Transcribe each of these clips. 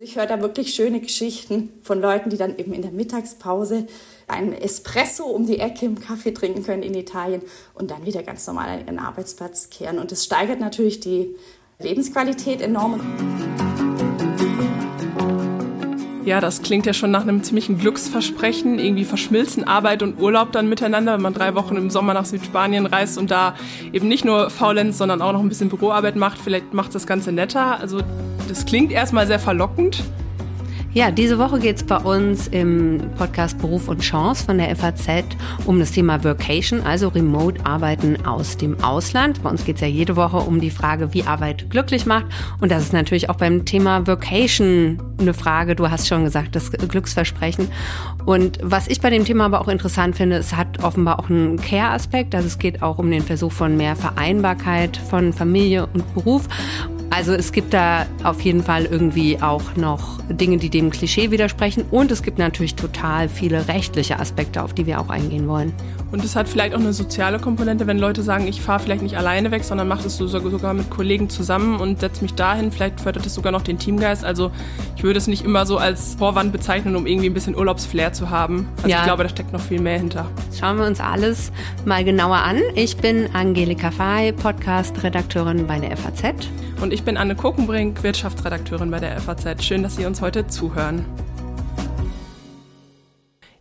Ich höre da wirklich schöne Geschichten von Leuten, die dann eben in der Mittagspause einen Espresso um die Ecke im Kaffee trinken können in Italien und dann wieder ganz normal an ihren Arbeitsplatz kehren. Und das steigert natürlich die Lebensqualität enorm. Ja, das klingt ja schon nach einem ziemlichen Glücksversprechen. Irgendwie verschmilzen Arbeit und Urlaub dann miteinander, wenn man drei Wochen im Sommer nach Südspanien reist und da eben nicht nur faulenzt, sondern auch noch ein bisschen Büroarbeit macht. Vielleicht macht das Ganze netter. Also das klingt erstmal sehr verlockend. Ja, diese Woche geht es bei uns im Podcast Beruf und Chance von der FAZ um das Thema Workation, also Remote-Arbeiten aus dem Ausland. Bei uns geht es ja jede Woche um die Frage, wie Arbeit glücklich macht. Und das ist natürlich auch beim Thema Workation eine Frage. Du hast schon gesagt, das Glücksversprechen. Und was ich bei dem Thema aber auch interessant finde, es hat offenbar auch einen Care-Aspekt. Also es geht auch um den Versuch von mehr Vereinbarkeit von Familie und Beruf. Also es gibt da auf jeden Fall irgendwie auch noch Dinge, die dem Klischee widersprechen. Und es gibt natürlich total viele rechtliche Aspekte, auf die wir auch eingehen wollen. Und es hat vielleicht auch eine soziale Komponente, wenn Leute sagen, ich fahre vielleicht nicht alleine weg, sondern mache das sogar mit Kollegen zusammen und setze mich dahin. Vielleicht fördert es sogar noch den Teamgeist. Also ich würde es nicht immer so als Vorwand bezeichnen, um irgendwie ein bisschen Urlaubsflair zu haben. Also ja. ich glaube, da steckt noch viel mehr hinter. Schauen wir uns alles mal genauer an. Ich bin Angelika Fay, Podcast-Redakteurin bei der FAZ. Und ich bin Anne Kokenbrink, Wirtschaftsredakteurin bei der FAZ. Schön, dass Sie uns heute zuhören.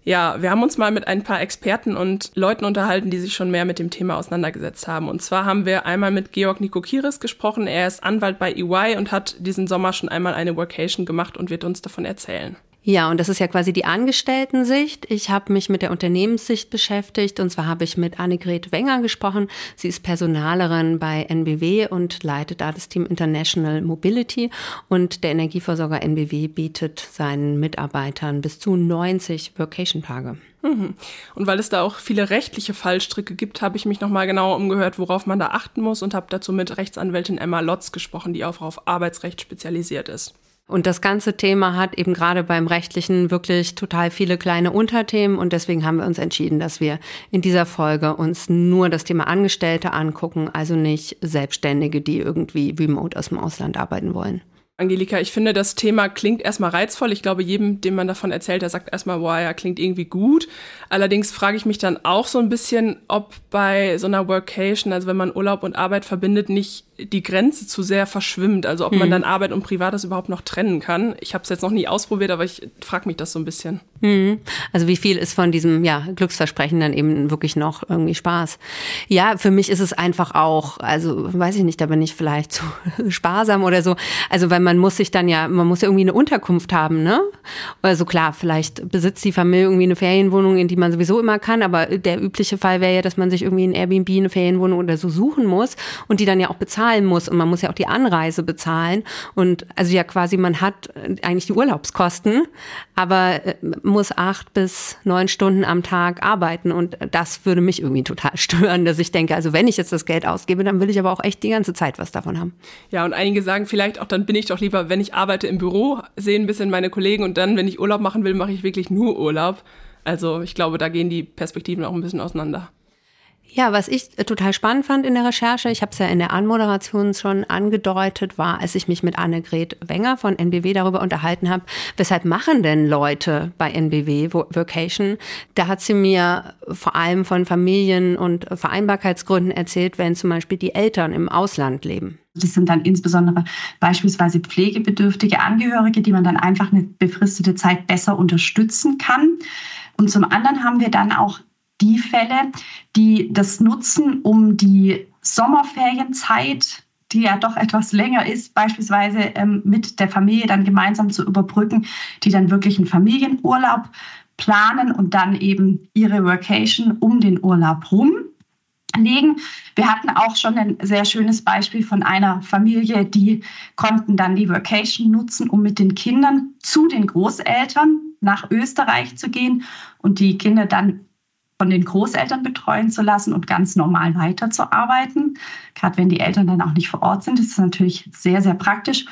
Ja, wir haben uns mal mit ein paar Experten und Leuten unterhalten, die sich schon mehr mit dem Thema auseinandergesetzt haben. Und zwar haben wir einmal mit Georg Nikokiris gesprochen. Er ist Anwalt bei EY und hat diesen Sommer schon einmal eine Workation gemacht und wird uns davon erzählen. Ja, und das ist ja quasi die Angestellten-Sicht. Ich habe mich mit der Unternehmenssicht beschäftigt und zwar habe ich mit Annegret Wenger gesprochen. Sie ist Personalerin bei NBW und leitet da das Team International Mobility und der Energieversorger NBW bietet seinen Mitarbeitern bis zu 90 Vacation-Tage. Mhm. Und weil es da auch viele rechtliche Fallstricke gibt, habe ich mich nochmal genauer umgehört, worauf man da achten muss und habe dazu mit Rechtsanwältin Emma Lotz gesprochen, die auch auf Arbeitsrecht spezialisiert ist. Und das ganze Thema hat eben gerade beim rechtlichen wirklich total viele kleine Unterthemen und deswegen haben wir uns entschieden, dass wir in dieser Folge uns nur das Thema Angestellte angucken, also nicht Selbstständige, die irgendwie remote aus dem Ausland arbeiten wollen. Angelika, ich finde, das Thema klingt erstmal reizvoll. Ich glaube, jedem, dem man davon erzählt, der sagt erstmal, wow, ja, klingt irgendwie gut. Allerdings frage ich mich dann auch so ein bisschen, ob bei so einer Workation, also wenn man Urlaub und Arbeit verbindet, nicht die Grenze zu sehr verschwimmt. Also ob mhm. man dann Arbeit und Privates überhaupt noch trennen kann. Ich habe es jetzt noch nie ausprobiert, aber ich frage mich das so ein bisschen. Mhm. Also wie viel ist von diesem ja, Glücksversprechen dann eben wirklich noch irgendwie Spaß? Ja, für mich ist es einfach auch, also weiß ich nicht, da bin ich vielleicht zu sparsam oder so. Also weil man muss sich dann ja, man muss ja irgendwie eine Unterkunft haben, ne? Also klar, vielleicht besitzt die Familie irgendwie eine Ferienwohnung, in die man sowieso immer kann, aber der übliche Fall wäre ja, dass man sich irgendwie ein Airbnb, eine Ferienwohnung oder so suchen muss und die dann ja auch bezahlt bezahlen muss und man muss ja auch die Anreise bezahlen und also ja quasi man hat eigentlich die Urlaubskosten, aber äh, muss acht bis neun Stunden am Tag arbeiten und das würde mich irgendwie total stören, dass ich denke, also wenn ich jetzt das Geld ausgebe, dann will ich aber auch echt die ganze Zeit was davon haben. Ja, und einige sagen vielleicht auch, dann bin ich doch lieber, wenn ich arbeite im Büro, sehe ein bisschen meine Kollegen und dann, wenn ich Urlaub machen will, mache ich wirklich nur Urlaub. Also ich glaube, da gehen die Perspektiven auch ein bisschen auseinander. Ja, was ich total spannend fand in der Recherche, ich habe es ja in der Anmoderation schon angedeutet, war, als ich mich mit Annegret Wenger von NBW darüber unterhalten habe, weshalb machen denn Leute bei NBW Vocation? Da hat sie mir vor allem von Familien- und Vereinbarkeitsgründen erzählt, wenn zum Beispiel die Eltern im Ausland leben. Das sind dann insbesondere beispielsweise pflegebedürftige Angehörige, die man dann einfach eine befristete Zeit besser unterstützen kann. Und zum anderen haben wir dann auch die Fälle, die das nutzen, um die Sommerferienzeit, die ja doch etwas länger ist, beispielsweise ähm, mit der Familie dann gemeinsam zu überbrücken, die dann wirklich einen Familienurlaub planen und dann eben ihre Workation um den Urlaub rum legen. Wir hatten auch schon ein sehr schönes Beispiel von einer Familie, die konnten dann die Vacation nutzen, um mit den Kindern zu den Großeltern nach Österreich zu gehen und die Kinder dann von den Großeltern betreuen zu lassen und ganz normal weiterzuarbeiten. Gerade wenn die Eltern dann auch nicht vor Ort sind, ist das natürlich sehr, sehr praktisch.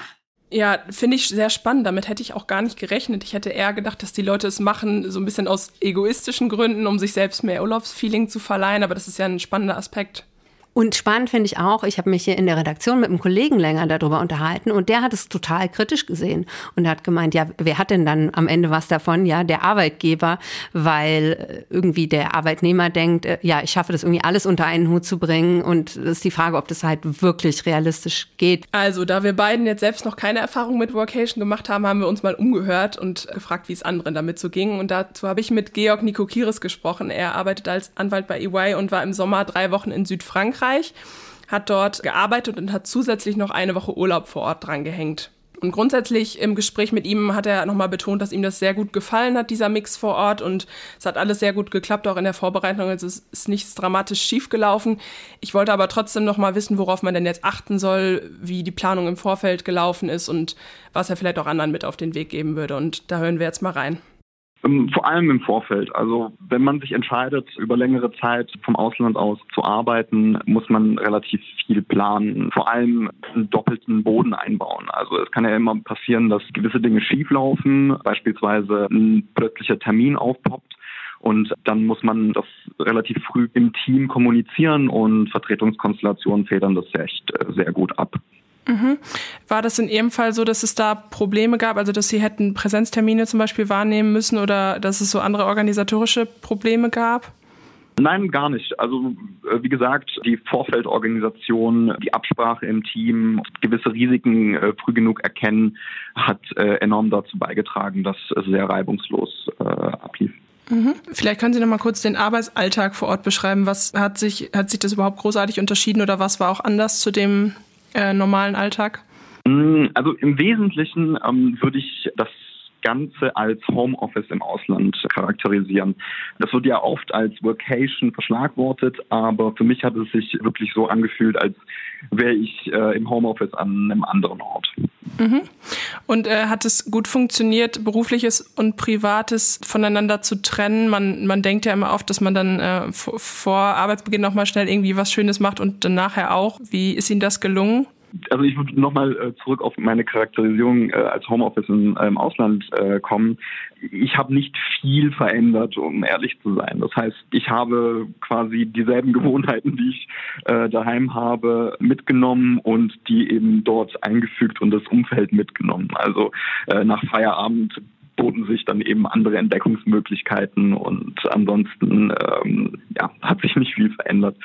Ja, finde ich sehr spannend. Damit hätte ich auch gar nicht gerechnet. Ich hätte eher gedacht, dass die Leute es machen, so ein bisschen aus egoistischen Gründen, um sich selbst mehr Urlaubsfeeling zu verleihen. Aber das ist ja ein spannender Aspekt. Und spannend finde ich auch, ich habe mich hier in der Redaktion mit einem Kollegen länger darüber unterhalten und der hat es total kritisch gesehen und hat gemeint, ja, wer hat denn dann am Ende was davon? Ja, der Arbeitgeber, weil irgendwie der Arbeitnehmer denkt, äh, ja, ich schaffe das irgendwie alles unter einen Hut zu bringen und es ist die Frage, ob das halt wirklich realistisch geht. Also, da wir beiden jetzt selbst noch keine Erfahrung mit Workation gemacht haben, haben wir uns mal umgehört und gefragt, wie es anderen damit so ging und dazu habe ich mit Georg Nikokiris gesprochen. Er arbeitet als Anwalt bei EY und war im Sommer drei Wochen in Südfrankreich Frankreich, hat dort gearbeitet und hat zusätzlich noch eine Woche Urlaub vor Ort dran gehängt. Und grundsätzlich im Gespräch mit ihm hat er nochmal betont, dass ihm das sehr gut gefallen hat, dieser Mix vor Ort. Und es hat alles sehr gut geklappt, auch in der Vorbereitung. Also es ist nichts dramatisch schiefgelaufen. Ich wollte aber trotzdem nochmal wissen, worauf man denn jetzt achten soll, wie die Planung im Vorfeld gelaufen ist und was er vielleicht auch anderen mit auf den Weg geben würde. Und da hören wir jetzt mal rein. Ähm, vor allem im Vorfeld. Also wenn man sich entscheidet, über längere Zeit vom Ausland aus zu arbeiten, muss man relativ viel planen. Vor allem einen doppelten Boden einbauen. Also es kann ja immer passieren, dass gewisse Dinge schieflaufen, beispielsweise ein plötzlicher Termin aufpoppt. Und dann muss man das relativ früh im Team kommunizieren und Vertretungskonstellationen federn das echt äh, sehr gut ab. Mhm. War das in Ihrem Fall so, dass es da Probleme gab, also dass Sie hätten Präsenztermine zum Beispiel wahrnehmen müssen oder dass es so andere organisatorische Probleme gab? Nein, gar nicht. Also äh, wie gesagt, die Vorfeldorganisation, die Absprache im Team, gewisse Risiken äh, früh genug erkennen, hat äh, enorm dazu beigetragen, dass es sehr reibungslos äh, ablief. Mhm. Vielleicht können Sie noch mal kurz den Arbeitsalltag vor Ort beschreiben. Was hat sich, hat sich das überhaupt großartig unterschieden oder was war auch anders zu dem äh, normalen Alltag? Mm, also im Wesentlichen ähm, würde ich das Ganze als Homeoffice im Ausland charakterisieren. Das wird ja oft als Workation verschlagwortet, aber für mich hat es sich wirklich so angefühlt, als wäre ich äh, im Homeoffice an einem anderen Ort. Mhm. Und äh, hat es gut funktioniert, berufliches und privates voneinander zu trennen? Man, man denkt ja immer oft, dass man dann äh, vor Arbeitsbeginn nochmal schnell irgendwie was Schönes macht und dann nachher auch. Wie ist Ihnen das gelungen? Also ich würde nochmal äh, zurück auf meine Charakterisierung äh, als Homeoffice im, äh, im Ausland kommen. Ich habe nicht viel verändert, um ehrlich zu sein. Das heißt, ich habe quasi dieselben Gewohnheiten, die ich daheim habe, mitgenommen und die eben dort eingefügt und das Umfeld mitgenommen. Also nach Feierabend boten sich dann eben andere Entdeckungsmöglichkeiten und ansonsten ähm, ja, hat sich nicht viel verändert.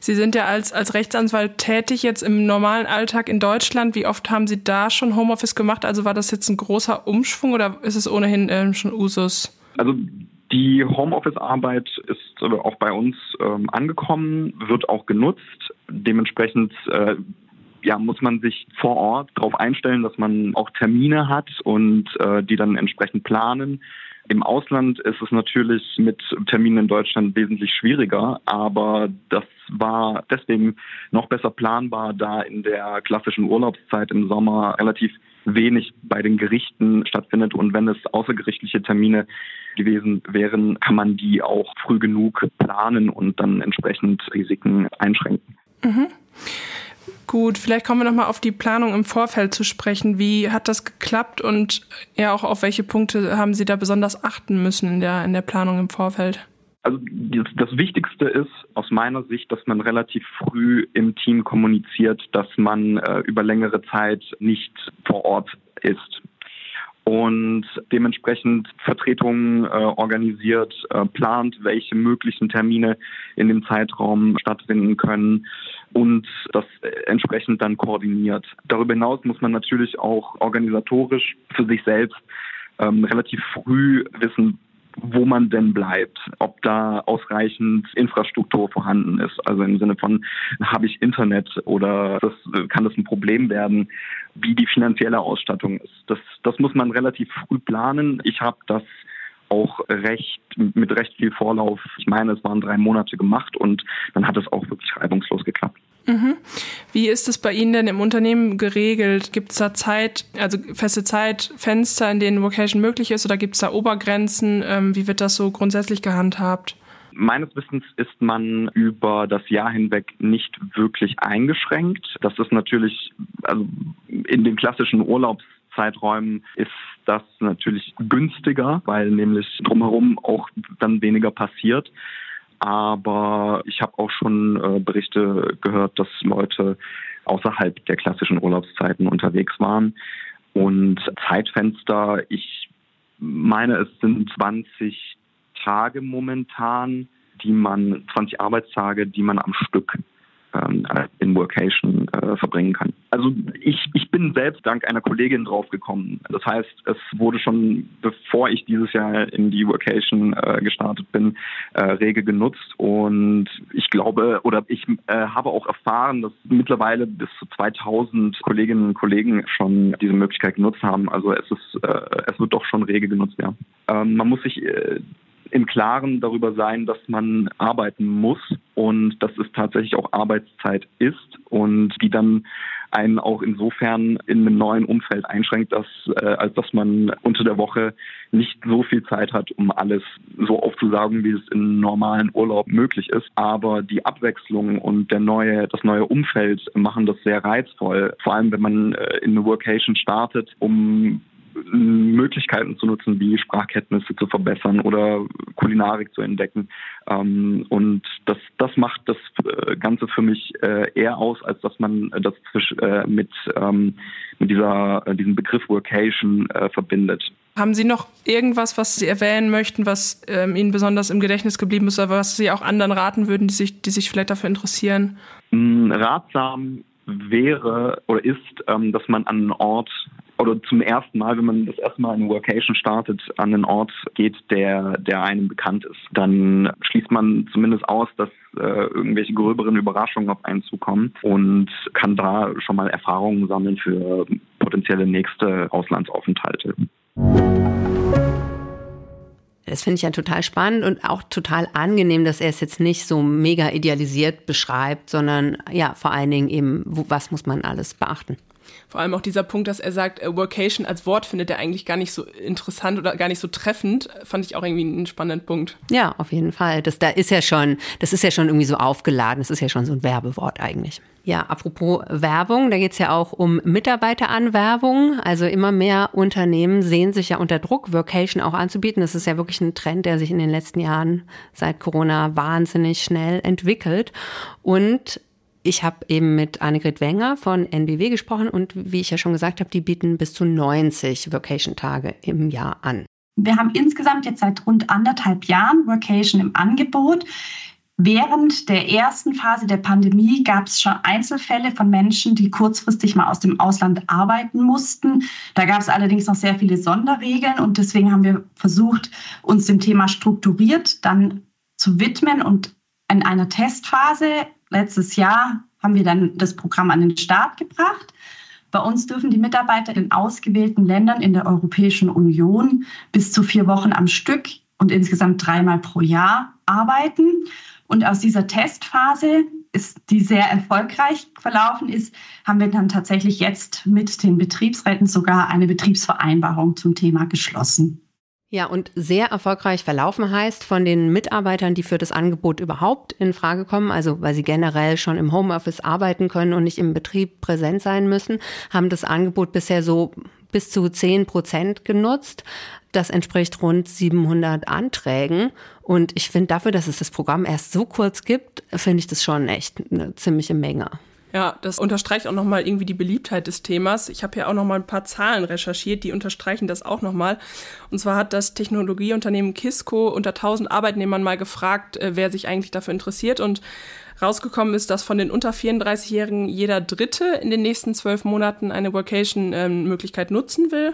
Sie sind ja als, als Rechtsanwalt tätig jetzt im normalen Alltag in Deutschland. Wie oft haben Sie da schon Homeoffice gemacht? Also war das jetzt ein großer Umschwung oder ist es ohnehin äh, schon Usus? Also die Homeoffice-Arbeit ist auch bei uns ähm, angekommen, wird auch genutzt. Dementsprechend äh, ja, muss man sich vor Ort darauf einstellen, dass man auch Termine hat und äh, die dann entsprechend planen. Im Ausland ist es natürlich mit Terminen in Deutschland wesentlich schwieriger, aber das war deswegen noch besser planbar, da in der klassischen Urlaubszeit im Sommer relativ wenig bei den Gerichten stattfindet und wenn es außergerichtliche Termine gewesen wären, kann man die auch früh genug planen und dann entsprechend Risiken einschränken. Mhm. Gut, vielleicht kommen wir nochmal auf die Planung im Vorfeld zu sprechen. Wie hat das geklappt und ja auch auf welche Punkte haben Sie da besonders achten müssen in der, in der Planung im Vorfeld? Also das Wichtigste ist aus meiner Sicht, dass man relativ früh im Team kommuniziert, dass man äh, über längere Zeit nicht vor Ort ist und dementsprechend Vertretungen äh, organisiert, äh, plant, welche möglichen Termine in dem Zeitraum stattfinden können und das entsprechend dann koordiniert. Darüber hinaus muss man natürlich auch organisatorisch für sich selbst ähm, relativ früh wissen, wo man denn bleibt, ob da ausreichend Infrastruktur vorhanden ist. Also im Sinne von, habe ich Internet oder das, kann das ein Problem werden, wie die finanzielle Ausstattung ist. Das, das muss man relativ früh planen. Ich habe das auch recht mit recht viel Vorlauf, ich meine, es waren drei Monate gemacht und dann hat es auch wirklich reibungslos geklappt. Mhm. Wie ist es bei Ihnen denn im Unternehmen geregelt? Gibt es da Zeit, also feste Zeitfenster, in denen Vocation möglich ist oder gibt es da Obergrenzen? Ähm, wie wird das so grundsätzlich gehandhabt? Meines Wissens ist man über das Jahr hinweg nicht wirklich eingeschränkt. Das ist natürlich, also in den klassischen Urlaubszeiträumen ist das natürlich günstiger, weil nämlich drumherum auch dann weniger passiert. Aber ich habe auch schon äh, Berichte gehört, dass Leute außerhalb der klassischen Urlaubszeiten unterwegs waren. Und Zeitfenster, ich meine, es sind 20 Tage momentan, die man, 20 Arbeitstage, die man am Stück ähm, in Workation äh, verbringen kann. Also ich, ich bin selbst dank einer Kollegin draufgekommen. Das heißt, es wurde schon, bevor ich dieses Jahr in die Workation äh, gestartet bin, äh, rege genutzt. Und ich glaube, oder ich äh, habe auch erfahren, dass mittlerweile bis zu 2000 Kolleginnen und Kollegen schon diese Möglichkeit genutzt haben. Also es ist, äh, es wird doch schon rege genutzt, ja. Ähm, man muss sich äh, im Klaren darüber sein, dass man arbeiten muss und dass es tatsächlich auch Arbeitszeit ist und die dann einen auch insofern in einem neuen Umfeld einschränkt, dass, äh, als dass man unter der Woche nicht so viel Zeit hat, um alles so aufzusagen, wie es im normalen Urlaub möglich ist. Aber die Abwechslung und der neue, das neue Umfeld machen das sehr reizvoll. Vor allem, wenn man äh, in eine Workation startet, um Möglichkeiten zu nutzen, wie Sprachkenntnisse zu verbessern oder Kulinarik zu entdecken. Ähm, und das, das macht das äh, Ganze für mich äh, eher aus, als dass man das äh, mit, ähm, mit dieser, diesem Begriff Workation verbindet. Haben Sie noch irgendwas, was Sie erwähnen möchten, was ähm, Ihnen besonders im Gedächtnis geblieben ist, oder was Sie auch anderen raten würden, die sich, die sich vielleicht dafür interessieren? Mm, ratsam wäre oder ist, dass man an einen Ort oder zum ersten Mal, wenn man das erste Mal eine Workation startet, an einen Ort geht, der, der einem bekannt ist. Dann schließt man zumindest aus, dass äh, irgendwelche gröberen Überraschungen auf einen zukommen und kann da schon mal Erfahrungen sammeln für potenzielle nächste Auslandsaufenthalte. Das finde ich ja total spannend und auch total angenehm, dass er es jetzt nicht so mega idealisiert beschreibt, sondern ja, vor allen Dingen eben, wo, was muss man alles beachten. Vor allem auch dieser Punkt, dass er sagt, äh, Workation als Wort findet er eigentlich gar nicht so interessant oder gar nicht so treffend, fand ich auch irgendwie einen spannenden Punkt. Ja, auf jeden Fall. Das da ist ja schon, das ist ja schon irgendwie so aufgeladen. Das ist ja schon so ein Werbewort eigentlich. Ja, apropos Werbung, da geht es ja auch um Mitarbeiteranwerbung. Also immer mehr Unternehmen sehen sich ja unter Druck, Workation auch anzubieten. Das ist ja wirklich ein Trend, der sich in den letzten Jahren seit Corona wahnsinnig schnell entwickelt. Und ich habe eben mit Annegret Wenger von NBW gesprochen und wie ich ja schon gesagt habe, die bieten bis zu 90 Vacation-Tage im Jahr an. Wir haben insgesamt jetzt seit rund anderthalb Jahren Vacation im Angebot. Während der ersten Phase der Pandemie gab es schon Einzelfälle von Menschen, die kurzfristig mal aus dem Ausland arbeiten mussten. Da gab es allerdings noch sehr viele Sonderregeln und deswegen haben wir versucht, uns dem Thema strukturiert dann zu widmen und in einer Testphase letztes Jahr haben wir dann das Programm an den Start gebracht. Bei uns dürfen die Mitarbeiter in ausgewählten Ländern in der Europäischen Union bis zu vier Wochen am Stück und insgesamt dreimal pro Jahr arbeiten. Und aus dieser Testphase, ist, die sehr erfolgreich verlaufen ist, haben wir dann tatsächlich jetzt mit den Betriebsräten sogar eine Betriebsvereinbarung zum Thema geschlossen. Ja, und sehr erfolgreich verlaufen heißt von den Mitarbeitern, die für das Angebot überhaupt in Frage kommen, also weil sie generell schon im Homeoffice arbeiten können und nicht im Betrieb präsent sein müssen, haben das Angebot bisher so bis zu 10 Prozent genutzt. Das entspricht rund 700 Anträgen. Und ich finde dafür, dass es das Programm erst so kurz gibt, finde ich das schon echt eine ziemliche Menge. Ja, das unterstreicht auch nochmal irgendwie die Beliebtheit des Themas. Ich habe hier auch nochmal ein paar Zahlen recherchiert, die unterstreichen das auch nochmal. Und zwar hat das Technologieunternehmen Kisco unter 1000 Arbeitnehmern mal gefragt, äh, wer sich eigentlich dafür interessiert. Und rausgekommen ist, dass von den unter 34-Jährigen jeder Dritte in den nächsten zwölf Monaten eine Workation-Möglichkeit nutzen will.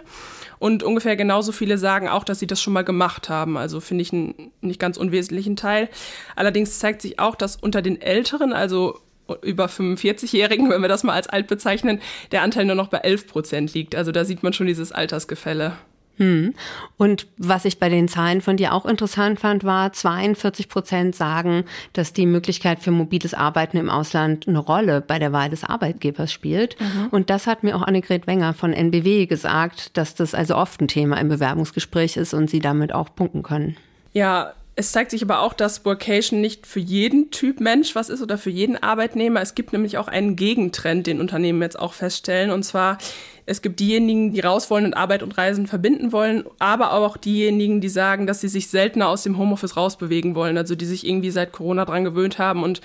Und ungefähr genauso viele sagen auch, dass sie das schon mal gemacht haben. Also finde ich einen nicht ganz unwesentlichen Teil. Allerdings zeigt sich auch, dass unter den Älteren, also über 45-Jährigen, wenn wir das mal als alt bezeichnen, der Anteil nur noch bei 11 Prozent liegt. Also da sieht man schon dieses Altersgefälle. Hm. Und was ich bei den Zahlen von dir auch interessant fand, war, 42 Prozent sagen, dass die Möglichkeit für mobiles Arbeiten im Ausland eine Rolle bei der Wahl des Arbeitgebers spielt. Mhm. Und das hat mir auch Annegret Wenger von NBW gesagt, dass das also oft ein Thema im Bewerbungsgespräch ist und sie damit auch punkten können. Ja, es zeigt sich aber auch, dass Workation nicht für jeden Typ Mensch was ist oder für jeden Arbeitnehmer. Es gibt nämlich auch einen Gegentrend, den Unternehmen jetzt auch feststellen. Und zwar Es gibt diejenigen, die raus wollen und Arbeit und Reisen verbinden wollen, aber auch diejenigen, die sagen, dass sie sich seltener aus dem Homeoffice rausbewegen wollen, also die sich irgendwie seit Corona dran gewöhnt haben und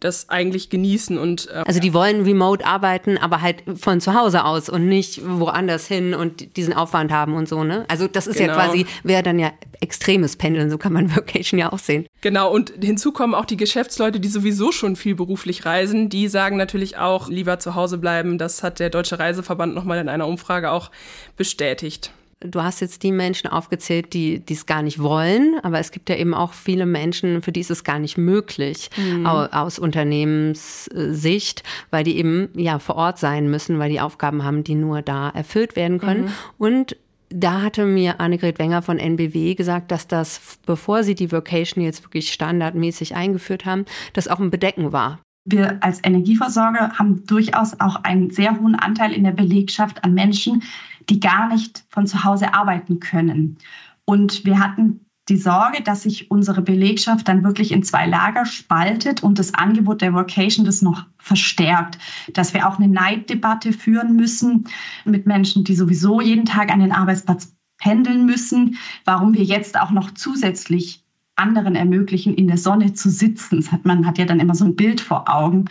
das eigentlich genießen und äh, also die wollen remote arbeiten, aber halt von zu Hause aus und nicht woanders hin und diesen Aufwand haben und so, ne? Also das ist genau. ja quasi wäre dann ja extremes Pendeln, so kann man Vacation ja auch sehen. Genau und hinzu kommen auch die Geschäftsleute, die sowieso schon viel beruflich reisen, die sagen natürlich auch lieber zu Hause bleiben. Das hat der Deutsche Reiseverband nochmal in einer Umfrage auch bestätigt du hast jetzt die Menschen aufgezählt, die es gar nicht wollen, aber es gibt ja eben auch viele Menschen, für die ist es gar nicht möglich mhm. aus Unternehmenssicht, weil die eben ja vor Ort sein müssen, weil die Aufgaben haben, die nur da erfüllt werden können. Mhm. Und da hatte mir Annegret Wenger von NBW gesagt, dass das, bevor sie die Vocation jetzt wirklich standardmäßig eingeführt haben, das auch ein Bedecken war. Wir als Energieversorger haben durchaus auch einen sehr hohen Anteil in der Belegschaft an Menschen, die gar nicht von zu Hause arbeiten können. Und wir hatten die Sorge, dass sich unsere Belegschaft dann wirklich in zwei Lager spaltet und das Angebot der Vocation das noch verstärkt. Dass wir auch eine Neiddebatte führen müssen mit Menschen, die sowieso jeden Tag an den Arbeitsplatz pendeln müssen, warum wir jetzt auch noch zusätzlich anderen ermöglichen, in der Sonne zu sitzen. Das hat, man hat ja dann immer so ein Bild vor Augen.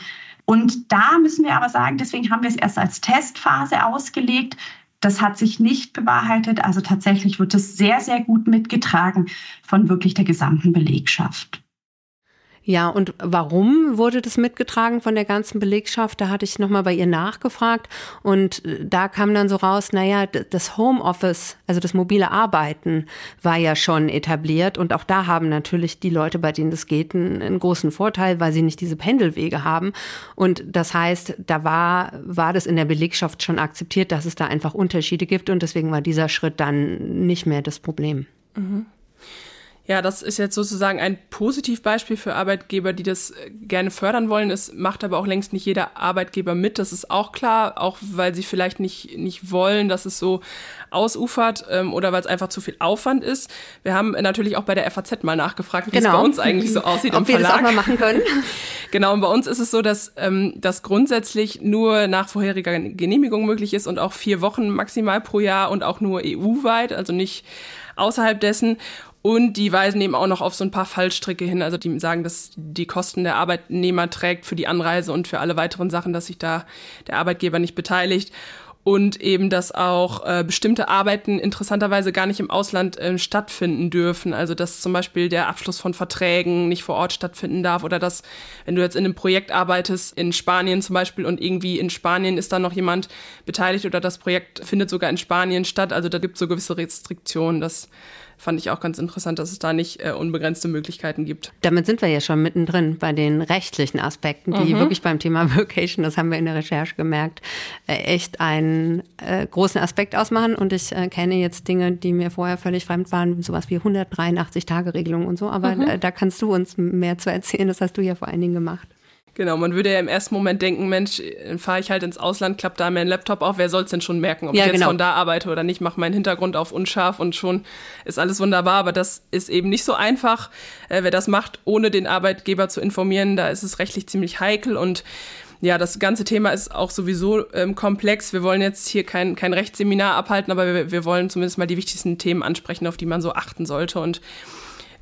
Und da müssen wir aber sagen, deswegen haben wir es erst als Testphase ausgelegt, das hat sich nicht bewahrheitet. Also tatsächlich wird es sehr, sehr gut mitgetragen von wirklich der gesamten Belegschaft. Ja, und warum wurde das mitgetragen von der ganzen Belegschaft? Da hatte ich nochmal bei ihr nachgefragt und äh, da kam dann so raus, naja, das Homeoffice, also das mobile Arbeiten war ja schon etabliert und auch da haben natürlich die Leute, bei denen das geht, einen, großen Vorteil, weil sie nicht diese Pendelwege haben. Und das heißt, da war, war das in der Belegschaft schon akzeptiert, dass es da einfach Unterschiede gibt und deswegen war dieser Schritt dann nicht mehr das Problem. Mhm. Ja, das ist jetzt sozusagen ein Positivbeispiel für Arbeitgeber, die das äh, gerne fördern wollen. Es macht aber auch längst nicht jeder Arbeitgeber mit. Das ist auch klar, auch weil sie vielleicht nicht, nicht wollen, dass es so ausufert ähm, oder weil es einfach zu viel Aufwand ist. Wir haben natürlich auch bei der FAZ mal nachgefragt, wie genau. es bei uns eigentlich so aussieht Ob im Verlag. wir das auch mal machen können. genau, und bei uns ist es so, dass ähm, das grundsätzlich nur nach vorheriger Genehmigung möglich ist und auch vier Wochen maximal pro Jahr und auch nur EU-weit, also nicht außerhalb dessen. Und die weisen eben auch noch auf so ein paar Fallstricke hin. Also die sagen, dass die Kosten der Arbeitnehmer trägt für die Anreise und für alle weiteren Sachen, dass sich da der Arbeitgeber nicht beteiligt und eben, dass auch äh, bestimmte Arbeiten interessanterweise gar nicht im Ausland äh, stattfinden dürfen. Also dass zum Beispiel der Abschluss von Verträgen nicht vor Ort stattfinden darf oder dass, wenn du jetzt in einem Projekt arbeitest, in Spanien zum Beispiel und irgendwie in Spanien ist da noch jemand beteiligt oder das Projekt findet sogar in Spanien statt. Also da gibt es so gewisse Restriktionen, dass fand ich auch ganz interessant, dass es da nicht äh, unbegrenzte Möglichkeiten gibt. Damit sind wir ja schon mittendrin bei den rechtlichen Aspekten, die mhm. wirklich beim Thema Vocation, das haben wir in der Recherche gemerkt, äh, echt einen äh, großen Aspekt ausmachen. Und ich äh, kenne jetzt Dinge, die mir vorher völlig fremd waren, sowas wie 183-Tage-Regelung und so. Aber mhm. da kannst du uns mehr zu erzählen. Das hast du ja vor allen Dingen gemacht. Genau, man würde ja im ersten Moment denken, Mensch, fahre ich halt ins Ausland, klappt da mein Laptop auf, wer soll es denn schon merken, ob ja, ich jetzt genau. von da arbeite oder nicht, mache meinen Hintergrund auf unscharf und schon ist alles wunderbar. Aber das ist eben nicht so einfach. Äh, wer das macht, ohne den Arbeitgeber zu informieren, da ist es rechtlich ziemlich heikel und ja, das ganze Thema ist auch sowieso ähm, komplex. Wir wollen jetzt hier kein, kein Rechtsseminar abhalten, aber wir, wir wollen zumindest mal die wichtigsten Themen ansprechen, auf die man so achten sollte. Und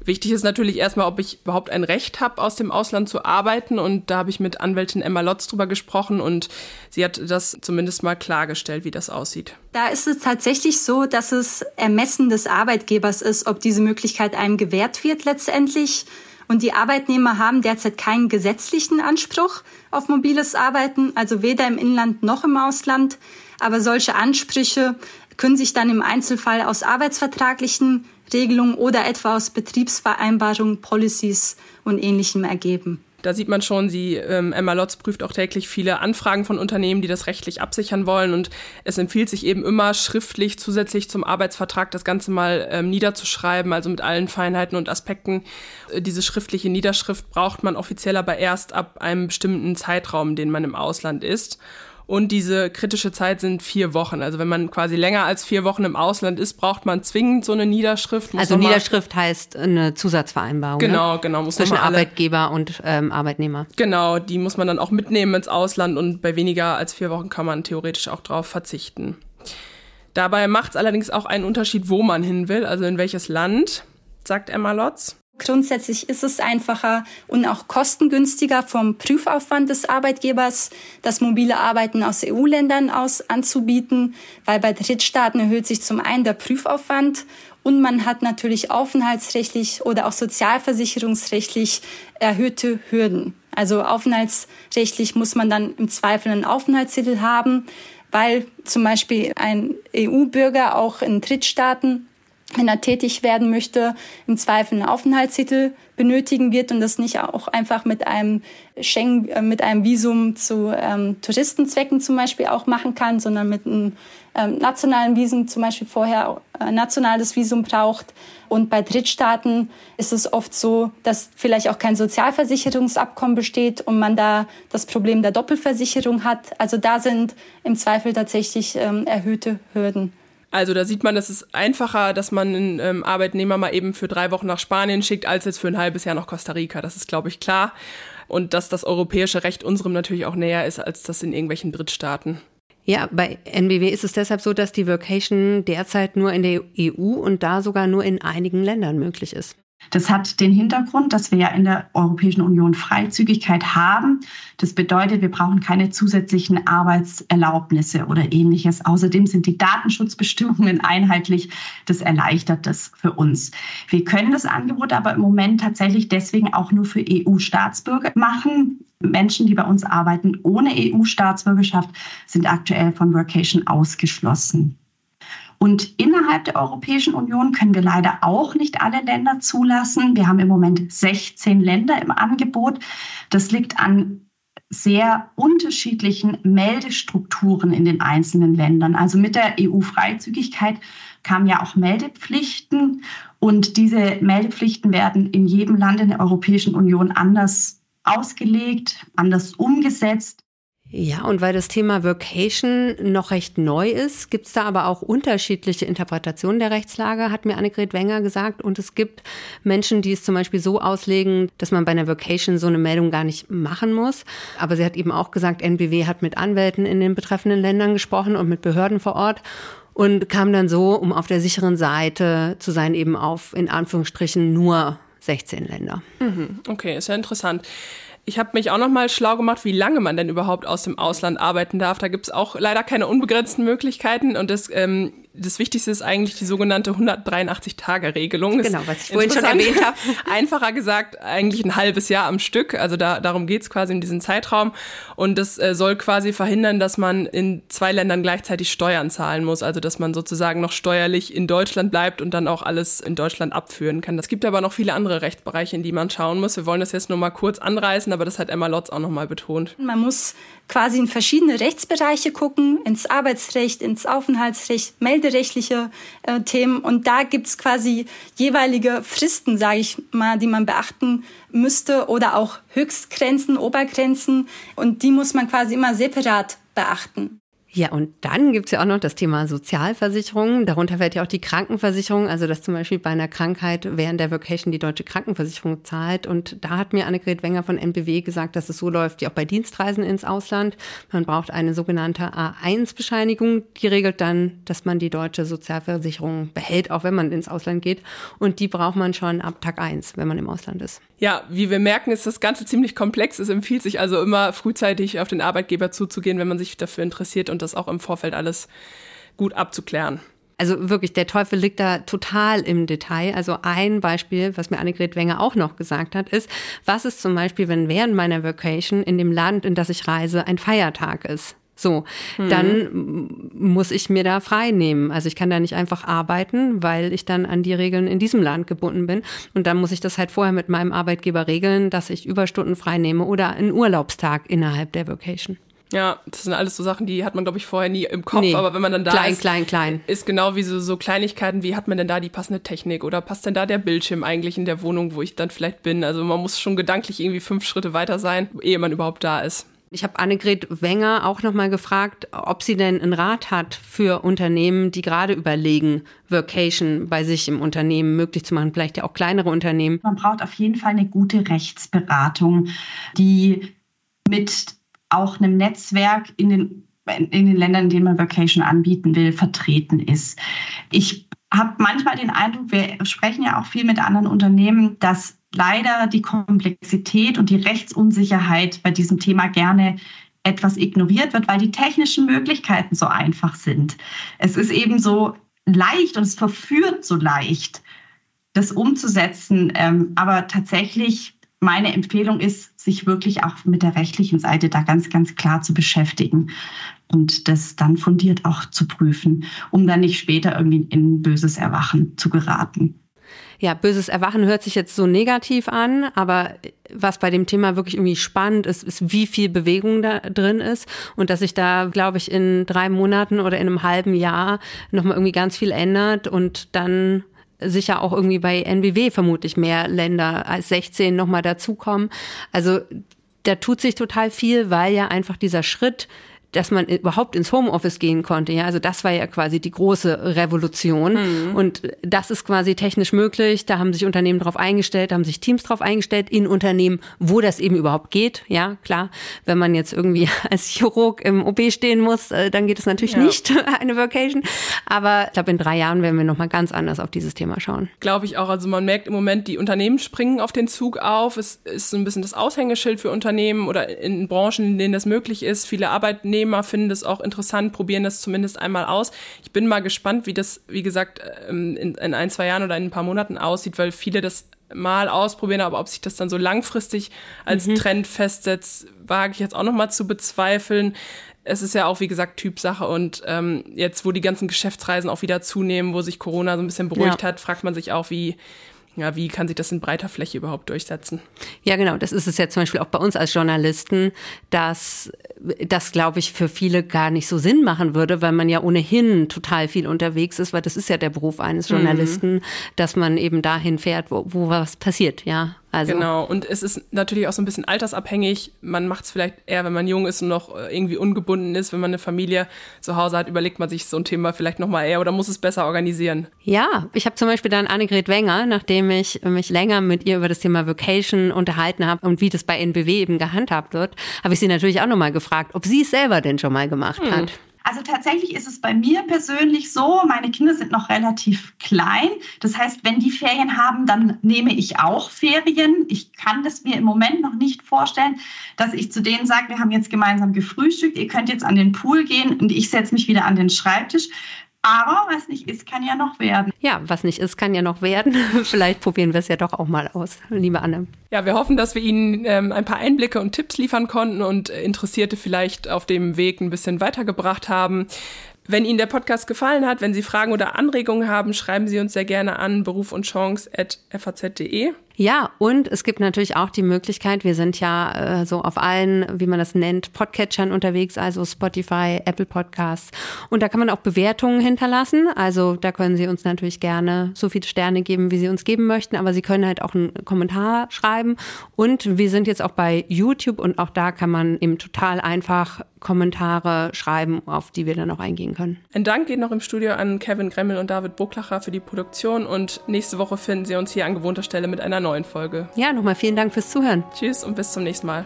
Wichtig ist natürlich erstmal, ob ich überhaupt ein Recht habe, aus dem Ausland zu arbeiten. Und da habe ich mit Anwältin Emma Lotz drüber gesprochen und sie hat das zumindest mal klargestellt, wie das aussieht. Da ist es tatsächlich so, dass es Ermessen des Arbeitgebers ist, ob diese Möglichkeit einem gewährt wird letztendlich. Und die Arbeitnehmer haben derzeit keinen gesetzlichen Anspruch auf mobiles Arbeiten, also weder im Inland noch im Ausland. Aber solche Ansprüche können sich dann im Einzelfall aus arbeitsvertraglichen Regelungen oder etwa aus Betriebsvereinbarungen, Policies und Ähnlichem ergeben. Da sieht man schon, sie, ähm, Emma Lotz prüft auch täglich viele Anfragen von Unternehmen, die das rechtlich absichern wollen. Und es empfiehlt sich eben immer schriftlich zusätzlich zum Arbeitsvertrag das Ganze mal ähm, niederzuschreiben, also mit allen Feinheiten und Aspekten. Äh, diese schriftliche Niederschrift braucht man offiziell aber erst ab einem bestimmten Zeitraum, den man im Ausland ist. Und diese kritische Zeit sind vier Wochen. Also wenn man quasi länger als vier Wochen im Ausland ist, braucht man zwingend so eine Niederschrift. also Niederschrift heißt eine Zusatzvereinbarung. Genau, ne? genau. Muss Zwischen Arbeitgeber und ähm, Arbeitnehmer. Genau, die muss man dann auch mitnehmen ins Ausland und bei weniger als vier Wochen kann man theoretisch auch darauf verzichten. Dabei macht es allerdings auch einen Unterschied, wo man hin will, also in welches Land, sagt Emma Lotz. Grundsätzlich ist es einfacher und auch kostengünstiger vom Prüfaufwand des Arbeitgebers, das mobile Arbeiten aus EU-Ländern aus anzubieten, weil bei Drittstaaten erhöht sich zum einen der Prüfaufwand und man hat natürlich aufenthaltsrechtlich oder auch sozialversicherungsrechtlich erhöhte Hürden. Also aufenthaltsrechtlich muss man dann im Zweifel einen Aufenthaltstitel haben, weil zum Beispiel ein EU-Bürger auch in Drittstaaten wenn er tätig werden möchte, im Zweifel einen Aufenthaltstitel benötigen wird und das nicht auch einfach mit einem Schengen, äh, mit einem Visum zu ähm, Touristenzwecken zum Beispiel auch machen kann, sondern mit einem ähm, nationalen Visum zum Beispiel vorher äh, nationales Visum braucht. Und bei Drittstaaten ist es oft so, dass vielleicht auch kein Sozialversicherungsabkommen besteht und man da das Problem der Doppelversicherung hat. Also da sind im Zweifel tatsächlich ähm, erhöhte Hürden. Also da sieht man, es ist einfacher, dass man einen ähm, Arbeitnehmer mal eben für drei Wochen nach Spanien schickt, als jetzt für ein halbes Jahr nach Costa Rica. Das ist, glaube ich, klar. Und dass das europäische Recht unserem natürlich auch näher ist als das in irgendwelchen Drittstaaten. Ja, bei NBW ist es deshalb so, dass die Vocation derzeit nur in der EU und da sogar nur in einigen Ländern möglich ist. Das hat den Hintergrund, dass wir ja in der Europäischen Union Freizügigkeit haben. Das bedeutet, wir brauchen keine zusätzlichen Arbeitserlaubnisse oder ähnliches. Außerdem sind die Datenschutzbestimmungen einheitlich. Das erleichtert das für uns. Wir können das Angebot aber im Moment tatsächlich deswegen auch nur für EU-Staatsbürger machen. Menschen, die bei uns arbeiten ohne EU-Staatsbürgerschaft, sind aktuell von Workation ausgeschlossen. Und innerhalb der Europäischen Union können wir leider auch nicht alle Länder zulassen. Wir haben im Moment 16 Länder im Angebot. Das liegt an sehr unterschiedlichen Meldestrukturen in den einzelnen Ländern. Also mit der EU-Freizügigkeit kamen ja auch Meldepflichten und diese Meldepflichten werden in jedem Land in der Europäischen Union anders ausgelegt, anders umgesetzt. Ja, und weil das Thema Vocation noch recht neu ist, gibt es da aber auch unterschiedliche Interpretationen der Rechtslage, hat mir Annegret Wenger gesagt. Und es gibt Menschen, die es zum Beispiel so auslegen, dass man bei einer Vocation so eine Meldung gar nicht machen muss. Aber sie hat eben auch gesagt, NBW hat mit Anwälten in den betreffenden Ländern gesprochen und mit Behörden vor Ort und kam dann so, um auf der sicheren Seite zu sein, eben auf in Anführungsstrichen nur 16 Länder. Mhm, okay, ist ja interessant. Ich habe mich auch noch mal schlau gemacht, wie lange man denn überhaupt aus dem Ausland arbeiten darf. Da gibt es auch leider keine unbegrenzten Möglichkeiten. Und das ähm, das Wichtigste ist eigentlich die sogenannte 183-Tage-Regelung. Genau, was ich vorhin schon erwähnt habe. Einfacher gesagt, eigentlich ein halbes Jahr am Stück. Also da, darum geht's quasi in diesem Zeitraum. Und das äh, soll quasi verhindern, dass man in zwei Ländern gleichzeitig Steuern zahlen muss. Also dass man sozusagen noch steuerlich in Deutschland bleibt und dann auch alles in Deutschland abführen kann. Es gibt aber noch viele andere Rechtsbereiche, in die man schauen muss. Wir wollen das jetzt nur mal kurz anreißen, aber das hat Emma Lotz auch noch mal betont. Man muss quasi in verschiedene Rechtsbereiche gucken, ins Arbeitsrecht, ins Aufenthaltsrecht, melderechtliche äh, Themen. Und da gibt's quasi jeweilige Fristen, sage ich mal, die man beachten müsste oder auch Höchstgrenzen, Obergrenzen. Und die muss man quasi immer separat beachten. Ja, und dann gibt's ja auch noch das Thema Sozialversicherung. Darunter fällt ja auch die Krankenversicherung, also dass zum Beispiel bei einer Krankheit während der Vacation die deutsche Krankenversicherung zahlt. Und da hat mir Annegret Wenger von NBW gesagt, dass es so läuft wie auch bei Dienstreisen ins Ausland. Man braucht eine sogenannte A1-Bescheinigung. Die regelt dann, dass man die deutsche Sozialversicherung behält, auch wenn man ins Ausland geht. Und die braucht man schon ab Tag 1, wenn man im Ausland ist. Ja, wie wir merken, ist das Ganze ziemlich komplex. Es empfiehlt sich also immer frühzeitig auf den Arbeitgeber zuzugehen, wenn man sich dafür interessiert und das auch im Vorfeld alles gut abzuklären. Also wirklich, der Teufel liegt da total im Detail. Also ein Beispiel, was mir Annegret Wenger auch noch gesagt hat, ist, was ist zum Beispiel, wenn während meiner Vacation in dem Land, in das ich reise, ein Feiertag ist? So, mhm. dann muss ich mir da frei nehmen. Also ich kann da nicht einfach arbeiten, weil ich dann an die Regeln in diesem Land gebunden bin. Und dann muss ich das halt vorher mit meinem Arbeitgeber regeln, dass ich Überstunden frei nehme oder einen Urlaubstag innerhalb der Vacation. Ja, das sind alles so Sachen, die hat man, glaube ich, vorher nie im Kopf. Nee, aber wenn man dann da klein, ist, klein, klein. ist genau wie so, so Kleinigkeiten, wie hat man denn da die passende Technik oder passt denn da der Bildschirm eigentlich in der Wohnung, wo ich dann vielleicht bin? Also man muss schon gedanklich irgendwie fünf Schritte weiter sein, ehe man überhaupt da ist. Ich habe Annegret Wenger auch nochmal gefragt, ob sie denn einen Rat hat für Unternehmen, die gerade überlegen, Workation bei sich im Unternehmen möglich zu machen, vielleicht ja auch kleinere Unternehmen. Man braucht auf jeden Fall eine gute Rechtsberatung, die mit auch einem Netzwerk in den in den Ländern, in denen man Vacation anbieten will, vertreten ist. Ich habe manchmal den Eindruck, wir sprechen ja auch viel mit anderen Unternehmen, dass leider die Komplexität und die Rechtsunsicherheit bei diesem Thema gerne etwas ignoriert wird, weil die technischen Möglichkeiten so einfach sind. Es ist eben so leicht und es verführt so leicht, das umzusetzen. Ähm, aber tatsächlich, meine Empfehlung ist, sich wirklich auch mit der rechtlichen Seite da ganz, ganz klar zu beschäftigen und das dann fundiert auch zu prüfen, um dann nicht später irgendwie in böses Erwachen zu geraten. Ja, böses Erwachen hört sich jetzt so negativ an, aber was bei dem Thema wirklich irgendwie spannend ist, ist, wie viel Bewegung da drin ist und dass sich da, glaube ich, in drei Monaten oder in einem halben Jahr nochmal irgendwie ganz viel ändert und dann sicher auch irgendwie bei NBW vermutlich mehr Länder als 16 nochmal dazukommen. Also da tut sich total viel, weil ja einfach dieser Schritt dass man überhaupt ins Homeoffice gehen konnte. Ja, also das war ja quasi die große Revolution. Mhm. Und das ist quasi technisch möglich. Da haben sich Unternehmen drauf eingestellt, da haben sich Teams drauf eingestellt in Unternehmen, wo das eben überhaupt geht. Ja, klar. Wenn man jetzt irgendwie als Chirurg im OP stehen muss, äh, dann geht es natürlich ja. nicht eine Vacation. Aber ich glaube, in drei Jahren werden wir nochmal ganz anders auf dieses Thema schauen. Glaube ich auch. Also man merkt im Moment, die Unternehmen springen auf den Zug auf. Es ist so ein bisschen das Aushängeschild für Unternehmen oder in Branchen, in denen das möglich ist. Viele Arbeitnehmer Arbeitnehmer finden das auch interessant, probieren das zumindest einmal aus. Ich bin mal gespannt, wie das, wie gesagt, ähm, in, in ein, zwei Jahren oder in ein paar Monaten aussieht, weil viele das mal ausprobieren, aber ob sich das dann so langfristig als mhm. Trend festsetzt, wage ich jetzt auch noch mal zu bezweifeln. Es ist ja auch, wie gesagt, Typsache und ähm, jetzt, wo die ganzen Geschäftsreisen auch wieder zunehmen, wo sich Corona so ein bisschen beruhigt ja. hat, fragt man sich auch, wie, ja, wie kann sich das in breiter Fläche überhaupt durchsetzen? Ja, genau. Das ist es ja zum Beispiel auch bei uns als Journalisten, dass das, glaube ich, für viele gar nicht so Sinn machen würde, weil man ja ohnehin total viel unterwegs ist, weil das ist ja der Beruf eines mhm. Journalisten, mhm. dass man eben dahin fährt, wo, wo was passiert, ja. Also. Genau, und es ist natürlich auch so ein bisschen altersabhängig. Man macht es vielleicht eher, wenn man jung ist und noch äh, irgendwie ungebunden ist. Wenn man eine Familie zu Hause hat, überlegt man sich so ein Thema vielleicht nochmal eher oder muss es besser organisieren. Ja, ich habe zum Beispiel dann Annegret Wenger, nachdem ich mich länger mit ihr über das Thema Vocation unterhalten habe und wie das bei NBW eben gehandhabt wird, habe ich sie natürlich auch nochmal gefragt, ob sie es selber denn schon mal gemacht hm. hat. Also tatsächlich ist es bei mir persönlich so, meine Kinder sind noch relativ klein. Das heißt, wenn die Ferien haben, dann nehme ich auch Ferien. Ich kann das mir im Moment noch nicht vorstellen, dass ich zu denen sage, wir haben jetzt gemeinsam gefrühstückt, ihr könnt jetzt an den Pool gehen und ich setze mich wieder an den Schreibtisch. Aber was nicht ist, kann ja noch werden. Ja, was nicht ist, kann ja noch werden. Vielleicht probieren wir es ja doch auch mal aus, liebe Anne. Ja, wir hoffen, dass wir Ihnen ähm, ein paar Einblicke und Tipps liefern konnten und Interessierte vielleicht auf dem Weg ein bisschen weitergebracht haben. Wenn Ihnen der Podcast gefallen hat, wenn Sie Fragen oder Anregungen haben, schreiben Sie uns sehr gerne an beruf Ja, und es gibt natürlich auch die Möglichkeit, wir sind ja äh, so auf allen, wie man das nennt, Podcatchern unterwegs, also Spotify, Apple Podcasts. Und da kann man auch Bewertungen hinterlassen. Also da können Sie uns natürlich gerne so viele Sterne geben, wie Sie uns geben möchten, aber Sie können halt auch einen Kommentar schreiben. Und wir sind jetzt auch bei YouTube und auch da kann man eben total einfach Kommentare schreiben, auf die wir dann auch eingehen können. Ein Dank geht noch im Studio an Kevin Gremmel und David Bucklacher für die Produktion und nächste Woche finden Sie uns hier an gewohnter Stelle mit einer neuen Folge. Ja, nochmal vielen Dank fürs Zuhören. Tschüss und bis zum nächsten Mal.